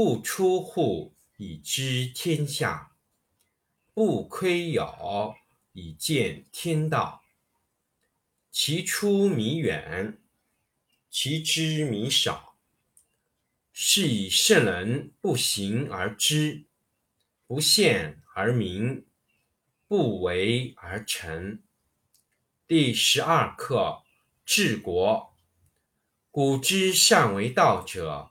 不出户以知天下，不窥牖以见天道。其出弥远，其知弥少。是以圣人不行而知，不见而明，不为而成。第十二课：治国。古之善为道者，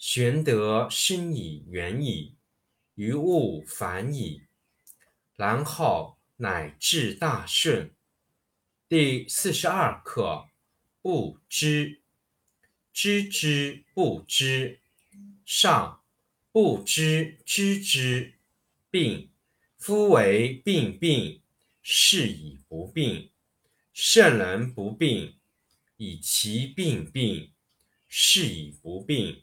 玄德深以远矣，于物反矣，然后乃至大顺。第四十二课：不知。知之不知，上不知知之病。夫为病病，是以不病。圣人不病，以其病病，是以不病。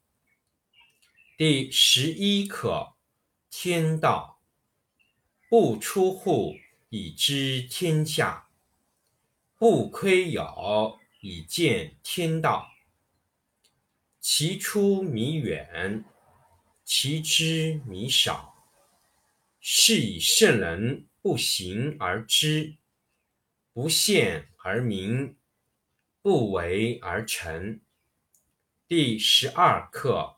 第十一课：天道不出户以知天下，不窥牖以见天道。其出弥远，其知弥少。是以圣人不行而知，不见而明，不为而成。第十二课：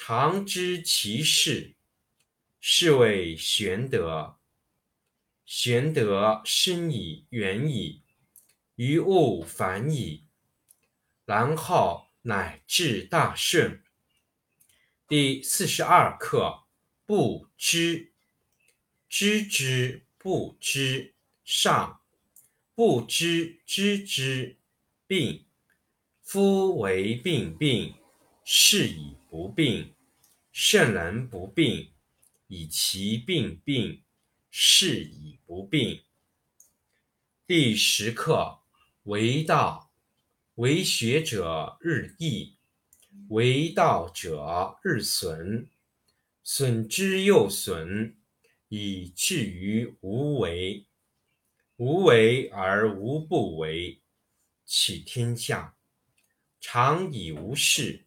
常知其事，是谓玄德。玄德深以远矣，于物反矣，然后乃至大顺。第四十二课：不知，知之不知，上不知知之病。夫为病病，是以不病。圣人不病，以其病病，是以不病。第十课：为道，为学者日益。为道者日损，损之又损，以至于无为。无为而无不为。取天下常以无事，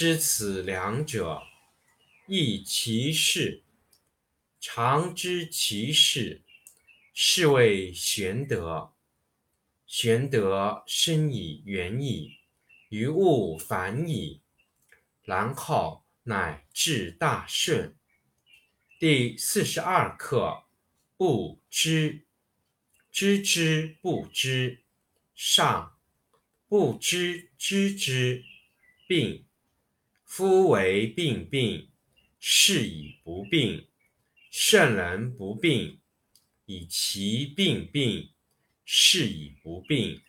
知此两者，亦其事。常知其事，是谓玄德。玄德深以远矣，于物反矣，然后乃至大顺。第四十二课：不知，知之不知，上；不知知之，病。夫为病病，是以不病。圣人不病，以其病病，是以不病。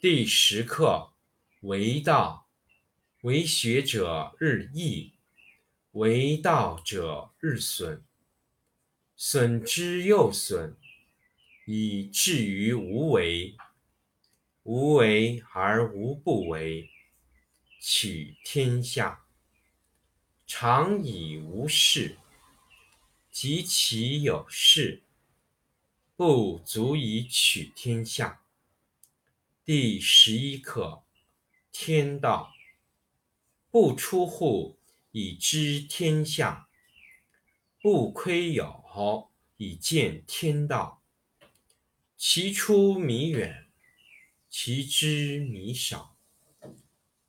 第十课：为道，为学者日益，为道者日损，损之又损，以至于无为。无为而无不为。取天下常以无事，及其有事，不足以取天下。第十一课：天道不出户，以知天下；不窥牖，以见天道。其出弥远，其知弥少。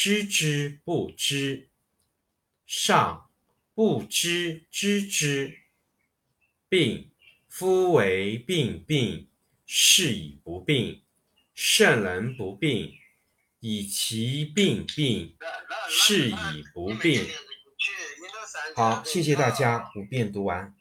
知之不知，上；不知知之，病。夫为病病，是以不病。圣人不病，以其病病，是以不病。好，谢谢大家，五遍读完。